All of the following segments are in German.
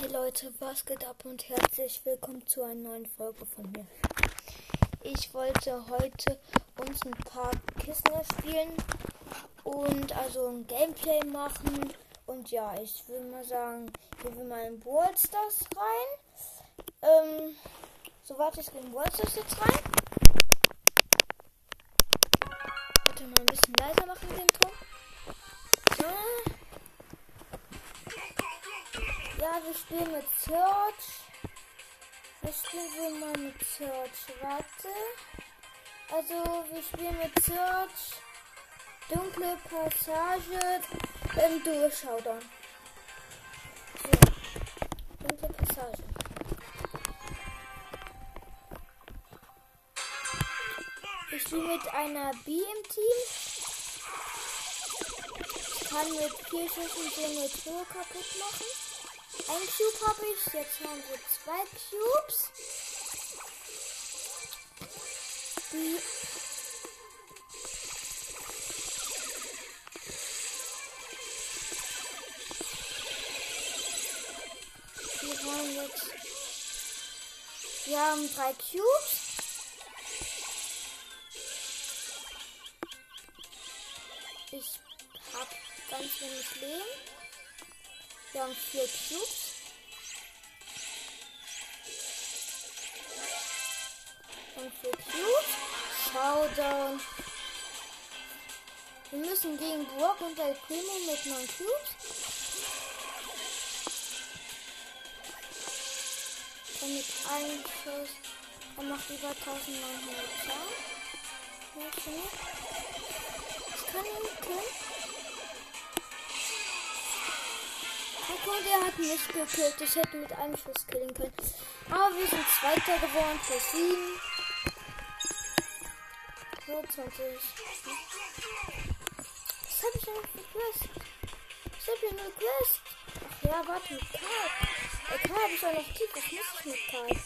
Hey Leute, was geht ab und herzlich willkommen zu einer neuen Folge von mir. Ich wollte heute uns ein paar Kissen spielen und also ein Gameplay machen. Und ja, ich will mal sagen, gehen wir mal in Brawl Stars rein. Ähm, so warte, ich gehe in jetzt rein. Warte mal ein bisschen leiser machen wir spielen mit Search. Was spielen wir mal mit Search? Warte. Also, wir spielen mit Search. Dunkle Passage im Durchschaudern. So. Dunkle Passage. Ich spiele mit einer B im Team. Ich kann mit vier Schüssen so eine Truhe kaputt machen. Ein Cube habe ich. Jetzt haben wir zwei Cubes. Die Wir haben jetzt. Wir haben drei Cubes. Ich habe ganz wenig Leben. Wir haben vier Cubes. Und vier Cubes. Showdown. Wir müssen gegen Brock und El Primo mit 9 Cubes. Und mit einem Schuss. Er macht über 1900 Schaden. Ich kann ihn killen. Und er hat mich gekillt. Ich hätte mit einem Schuss killen können. Aber wir sind Zweiter geworden für 7. So, 20. Was habe ich denn für Quest? Ich habe hier eine Quest. Ach ja, warte, mit Karl. Bei Karl habe ich auch noch tief. Was muss ich mit Karl?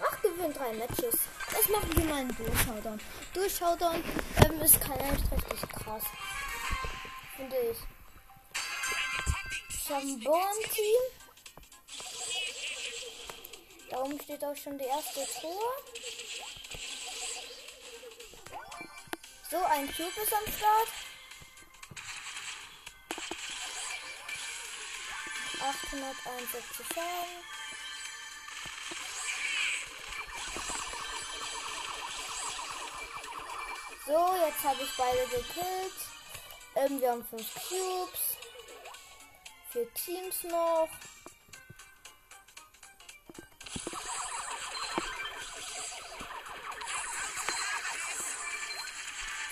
Ach, gewinnt drei Matches. Das machen wir mal einen Durchschaudern. Durchschaudern ähm, ist kein richtig krass. Finde ich. Ich habe ein Born-Team. Da oben steht auch schon die erste Tor. So, ein Cube ist am Start. 861 Schaden. So, jetzt habe ich beide gekillt. Ähm, wir haben 5 Cubes. Vier Teams noch.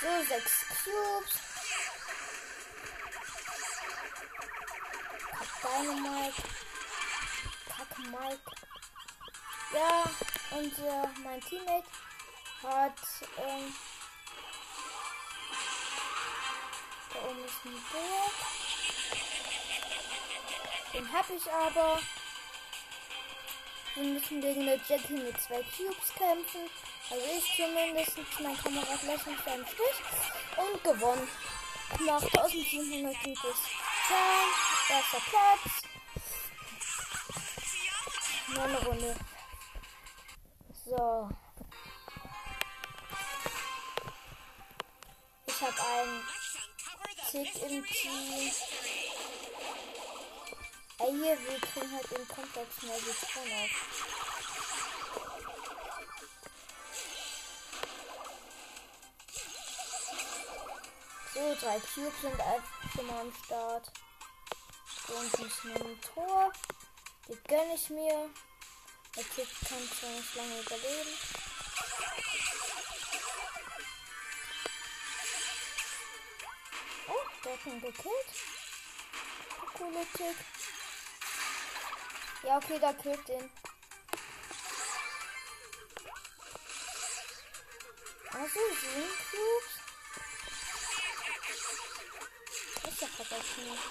So, sechs Cubes. Dynamite. Kack Mike. Ja, äh, mein Teammate hat, ähm, da oben ist ein Burg. Den hab ich aber. Wir müssen gegen eine Jackie mit zwei Cubes kämpfen. Also ich zumindest. Mein Kamerad lässt mich einen Strich. Und gewonnen. Nach 1700 Cubes. Tja, erster Platz. Noch eine Runde. So. Ich habe einen Tick im Team. Ey, hier, wir kriegen halt den komplett schnell die Ton auf. So, drei Cubes sind einfach schon mal am Start. Und ist ein Tor. Die gönne ich mir. Der Tick kann zwar nicht lange überleben. Oh, der hat ihn gekillt. Coole Tick. Ja, okay, da killt den. Also, Cubes. Das ist ja nicht.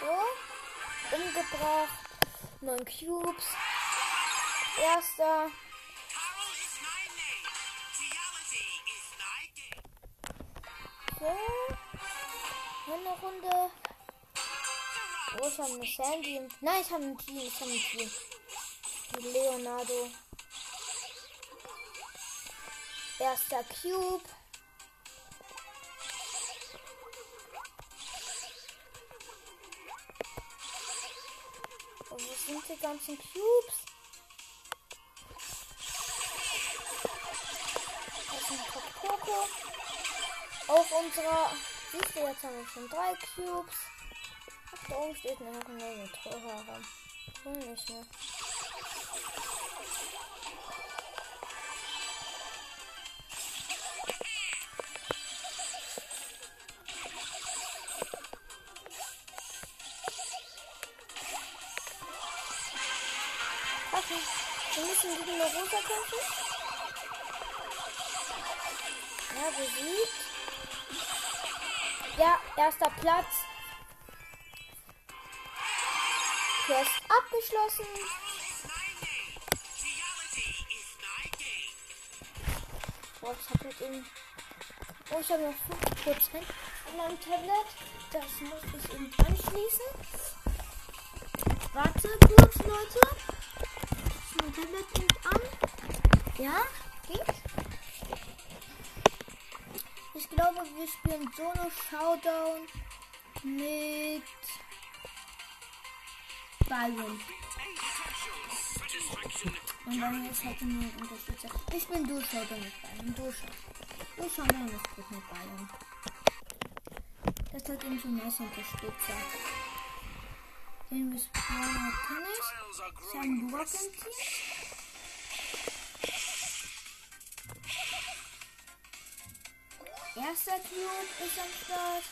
So. Umgebracht. Neun Cubes. Erster. So. Eine Runde. Oh, ich habe eine Sandy. Nein, ich habe einen Team. Ich habe ein Team. Mit Leonardo. Erster Cube. Wo sind die ganzen Cubes? Das ist ein Poco. Auf unserer. Siehst du, jetzt haben wir schon drei Cubes. Ach, da oben steht noch eine Tor herum. Hm, nicht mehr. Okay, wir müssen gegen eine Rosa kämpfen. Ja, besiegt. Ja, erster Platz. Quest abgeschlossen. Boah, ich habe mit ihm. Oh, ich habe noch 5% an meinem Tablet. Das muss ich eben anschließen. Warte kurz, Leute. Mein Tablet nimmt an. Ja, geht. Glaube, wir spielen Solo Showdown mit Byron. Und dann ist halt nur ein Unterstützer. Ich bin Du Showdown mit Byron. Du Du Showdown ist gut mit Byron. Das hat eben so nice Unterstützer. Den Respawner kenne ich. Ich habe einen Erster Cube ist am Start.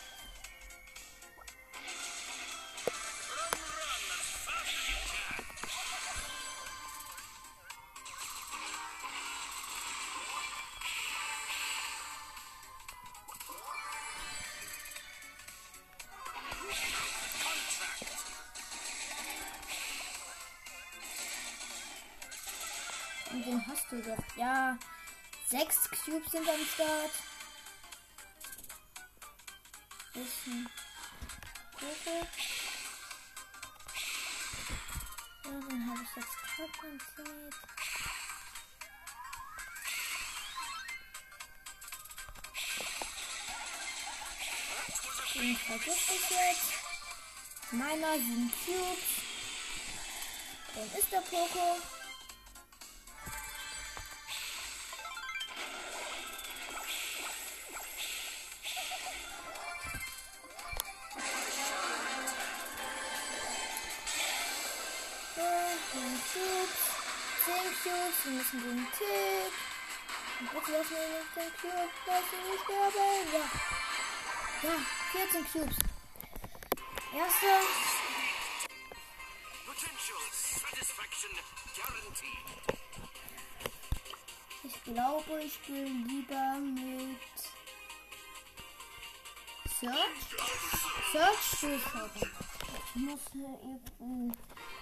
Und den hast du doch. Ja, sechs Cubes sind am Start. Kugel. Ja, dann habe ich jetzt Kapazität. Den vergiss ich jetzt. Meiner sieben Cubes. Dann ist der Poco. Cubes. 10 Cubes. Wir müssen den Tick. Und bitte lass mir nicht den Cube. Lass ihn nicht sterben. Ja. Ja, 14 Cubes. Guaranteed. Ich glaube, ich spiele lieber mit Search. Search Schulschauer. Ich muss hier eben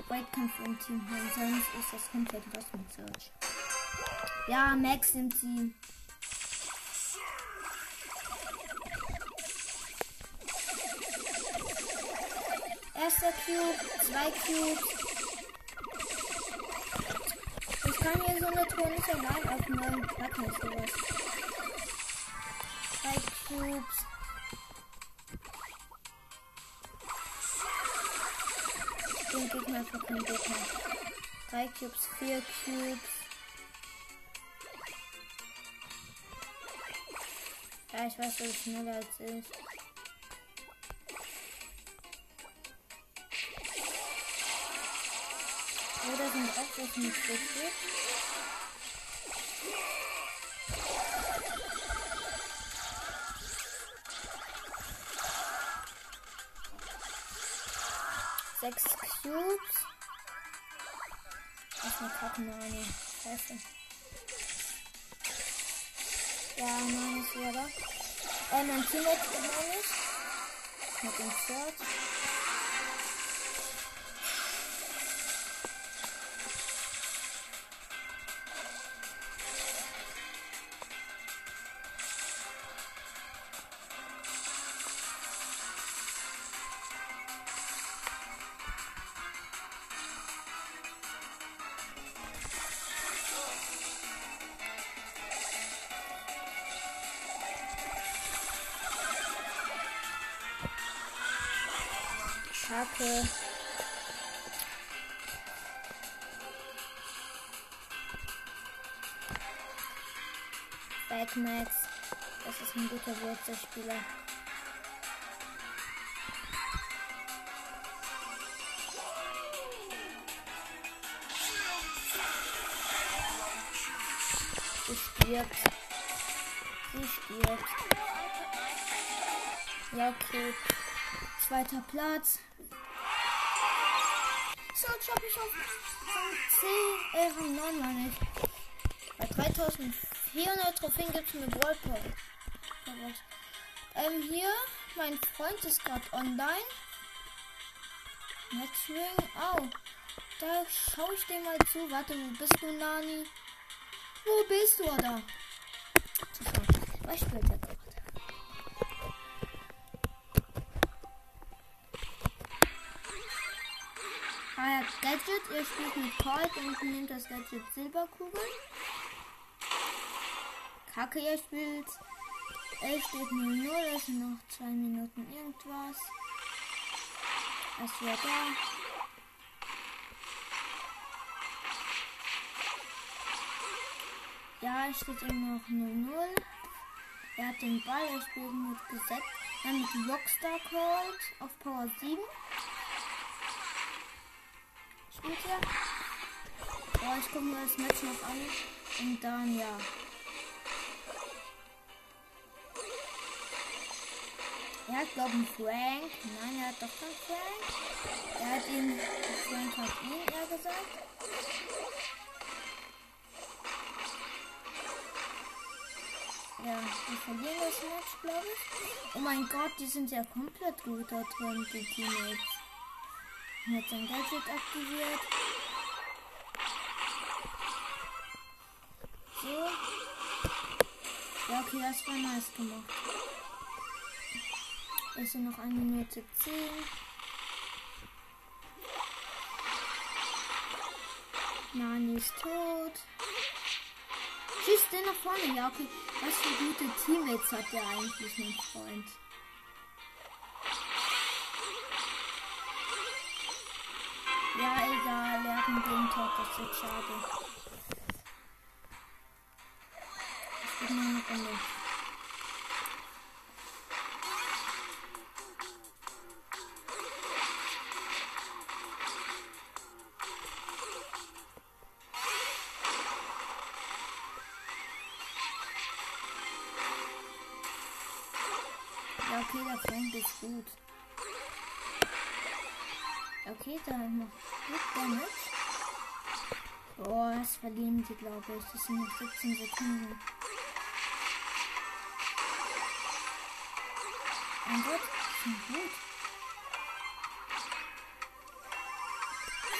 Weitkampf im Team haben, sonst ist das komplett was mit Search. Ja, Max im Team. Erster Cube, zwei Cubes. Ich kann hier so eine Tour nicht allein aufnehmen. Sag nicht sowas. Drei Cubes. Den Gegner einfach kein Gegner. Drei Cubes, vier Cubes. Ja, ich weiß, du bist schneller als ich. Oder sind auch welche nicht richtig? Sechs Cubes. Das eine Kackenmane. Scheiße. Ja, meine ich wieder. Äh, mein Teammate meine ich. Mit dem Shirt. Kacke. Backmax. Das ist ein guter Wurzelspieler. Sie stirbt. Sie stirbt. Ja, okay. Zweiter Platz. So, jetzt hab ich auf Rang 10, äh, Rang 9 meine ich. Bei 3400 Trophäen gibt es eine Brawl Pass. Ähm, hier, mein Freund ist gerade online. Matchwing. Au. Oh, da schaue ich dir mal zu. Warte, wo bist du, Nani? Wo bist du, oder? Was spielt der Ah Gadget. Ihr spielt mit Colt und nehmt das Gadget Silberkugel. Kacke, ihr spielt. Es steht 0-0, es sind noch zwei Minuten irgendwas. Es wird da. Ja, es steht immer noch 0-0. Er hat den Ball, er spielt mit Gesetz. Dann mit Rockstar Cold auf Power 7. Er? Oh, ich gucke mir das Match noch an. Und dann, ja. Er hat, glaube ich, Frank. Nein, er hat doch keinen Frank. Er hat ihn, Frank hat ihn, eher gesagt. Ja, wir verlieren das Match, glaube ich. Oh mein Gott, die sind ja komplett gut da drin, die Teammates. Er hat sein Gadget aktiviert. So. Ja, okay, das war nice gemacht. Es sind noch eine Minute 10. Nani ist tot. Schießt den nach vorne. Ja, okay. Was für gute Teammates hat der eigentlich, mein Freund? Er hat. Das wird schade. Es geht nur eine Runde. Ja, okay, der Frank ist gut. Okay, da noch gut Damage. Oh, das verlieren sie, glaube ich. Das sind noch 17 Sekunden. Mein Gott, das ist gut.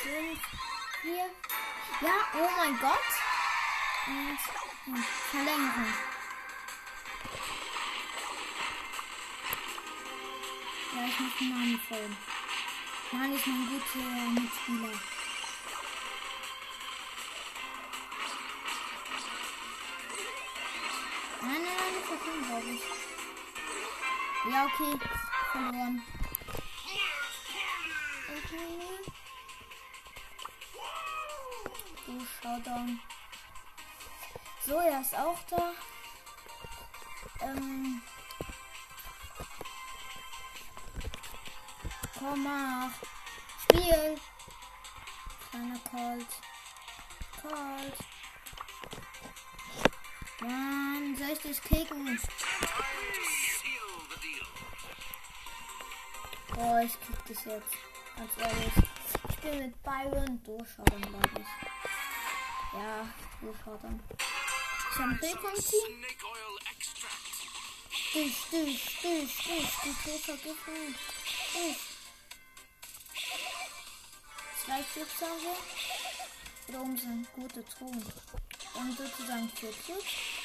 5, 4. Ja, oh mein Gott. Und, und Verlängerung. Ja, ich muss den Namen folgen. Mann ist mein guter Mitspieler. Verkaufe, glaube ich. Ja, okay. Verloren. Okay. Du Showdown. So, er ist auch da. Ähm. Komm, mach. Spiel. Kleiner Colt. Colt. Mann, soll ich dich kicken? Boah, ich krieg dich jetzt. Ganz ehrlich. Ich spiele mit Byron. Durchschauen, glaube ich. Ja, durchschauen. Ich habe extract. Stich, stich, stich, stich. Die Tür vergiften. Stich. Zwei wir. Da oben sind gute Truhen. Und sozusagen vier Chips.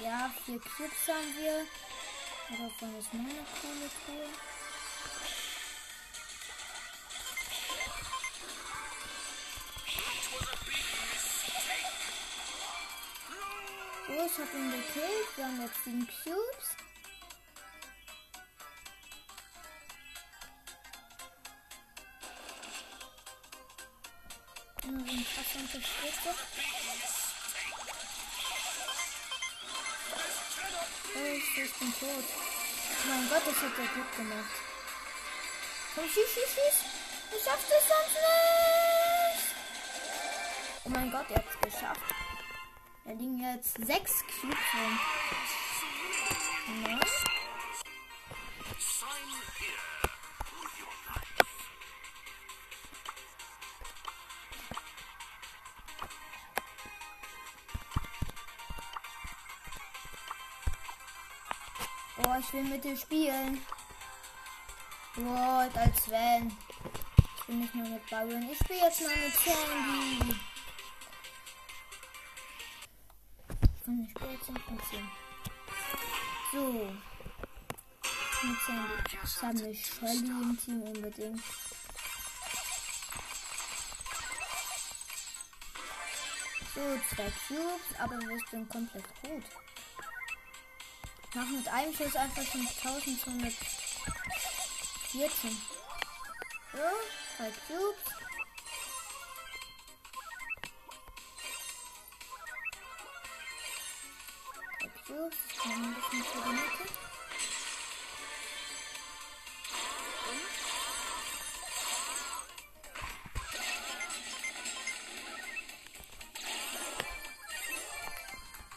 Ja, vier Cubes haben wir. Aber davon ist nur eine coole Truhe. Oh, ich habe ihn gekillt. Wir haben jetzt den Cubes. Nur so ein krasser Unterstützung. Bin tot. Mein Gott, das hat er gut gemacht. Komm, schieß, schieß, schieß. Ich schaff das sonst nicht. Oh mein Gott, er hat es geschafft. Da liegen jetzt sechs Cubes rum. Nein. Ich will mit dir spielen. What, als wenn. Ich will nicht nur mit Byron. Ich spiele jetzt mal mit Sandy. Von der Spiel zum Prinzip. So. Mit Sandy. Ich habe eine Shelly im Team unbedingt. So, zwei Cubes, aber wir sind komplett gut. Mach mit einem Schuss einfach schon 1214. So, zwei Cubes. Drei Cubes. Ein bisschen für die Mitte.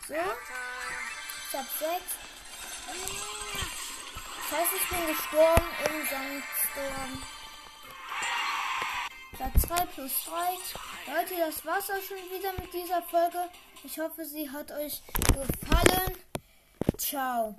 So. Ich hab sechs. Ich bin gestorben im Sandstorm. Platz 2 plus 3. Leute, das war's auch schon wieder mit dieser Folge. Ich hoffe, sie hat euch gefallen. Ciao.